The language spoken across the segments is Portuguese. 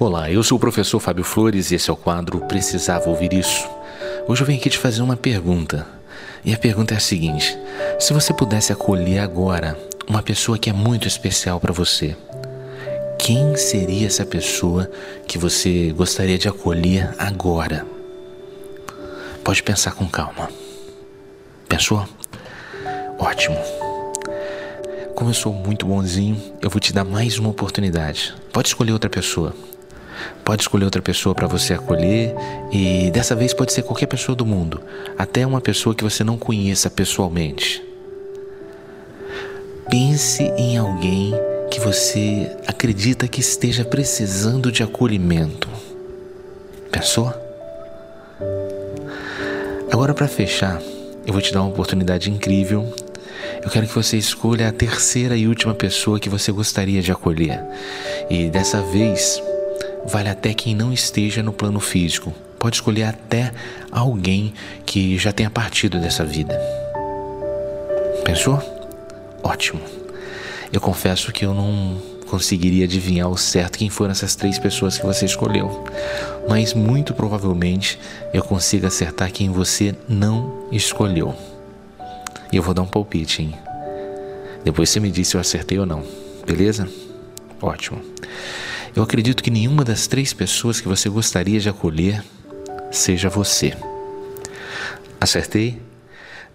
Olá, eu sou o professor Fábio Flores e esse é o quadro Precisava Ouvir Isso. Hoje eu venho aqui te fazer uma pergunta. E a pergunta é a seguinte: se você pudesse acolher agora uma pessoa que é muito especial para você, quem seria essa pessoa que você gostaria de acolher agora? Pode pensar com calma. Pensou? Ótimo. Como eu sou muito bonzinho, eu vou te dar mais uma oportunidade. Pode escolher outra pessoa. Pode escolher outra pessoa para você acolher e dessa vez pode ser qualquer pessoa do mundo, até uma pessoa que você não conheça pessoalmente. Pense em alguém que você acredita que esteja precisando de acolhimento. Pensou? Agora, para fechar, eu vou te dar uma oportunidade incrível. Eu quero que você escolha a terceira e última pessoa que você gostaria de acolher. E dessa vez, vale até quem não esteja no plano físico. Pode escolher até alguém que já tenha partido dessa vida. Pensou? Ótimo. Eu confesso que eu não conseguiria adivinhar o certo quem foram essas três pessoas que você escolheu, mas muito provavelmente eu consigo acertar quem você não escolheu. E eu vou dar um palpite, hein? Depois você me diz se eu acertei ou não, beleza? Ótimo. Eu acredito que nenhuma das três pessoas que você gostaria de acolher seja você. Acertei?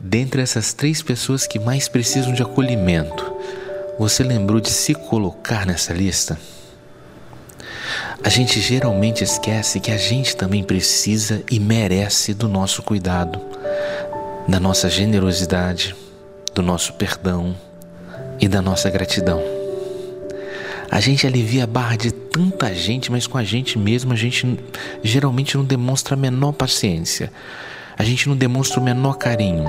Dentre essas três pessoas que mais precisam de acolhimento, você lembrou de se colocar nessa lista? A gente geralmente esquece que a gente também precisa e merece do nosso cuidado, da nossa generosidade, do nosso perdão e da nossa gratidão. A gente alivia a barra de tanta gente, mas com a gente mesmo a gente geralmente não demonstra a menor paciência. A gente não demonstra o menor carinho.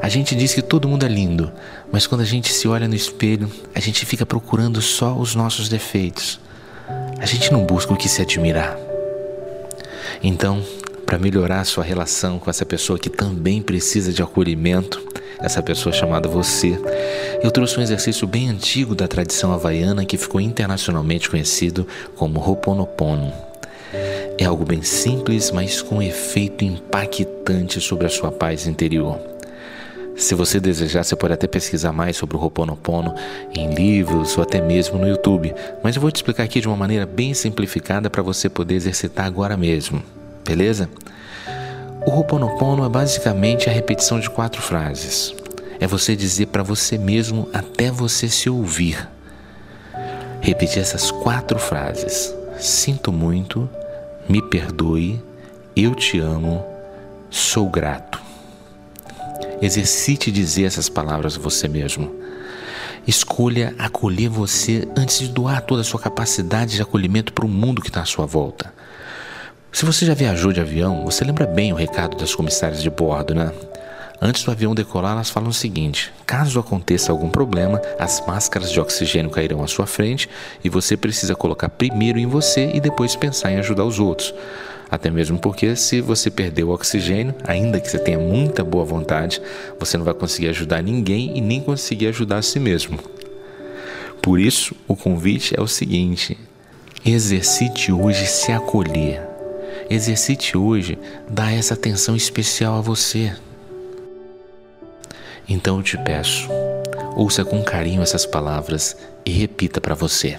A gente diz que todo mundo é lindo, mas quando a gente se olha no espelho, a gente fica procurando só os nossos defeitos. A gente não busca o que se admirar. Então, para melhorar a sua relação com essa pessoa que também precisa de acolhimento, essa pessoa chamada você, eu trouxe um exercício bem antigo da tradição havaiana que ficou internacionalmente conhecido como Ho'oponopono. É algo bem simples, mas com efeito impactante sobre a sua paz interior. Se você desejar, você pode até pesquisar mais sobre o Ho'oponopono em livros ou até mesmo no YouTube, mas eu vou te explicar aqui de uma maneira bem simplificada para você poder exercitar agora mesmo, beleza? O Ho'oponopono é basicamente a repetição de quatro frases é você dizer para você mesmo até você se ouvir. Repetir essas quatro frases: Sinto muito, me perdoe, eu te amo, sou grato. Exercite dizer essas palavras a você mesmo. Escolha acolher você antes de doar toda a sua capacidade de acolhimento para o mundo que está à sua volta. Se você já viajou de avião, você lembra bem o recado das comissárias de bordo, né? Antes do avião decolar, elas falam o seguinte: caso aconteça algum problema, as máscaras de oxigênio cairão à sua frente e você precisa colocar primeiro em você e depois pensar em ajudar os outros. Até mesmo porque, se você perder o oxigênio, ainda que você tenha muita boa vontade, você não vai conseguir ajudar ninguém e nem conseguir ajudar a si mesmo. Por isso, o convite é o seguinte: exercite hoje se acolher. Exercite hoje dar essa atenção especial a você. Então eu te peço, ouça com carinho essas palavras e repita para você.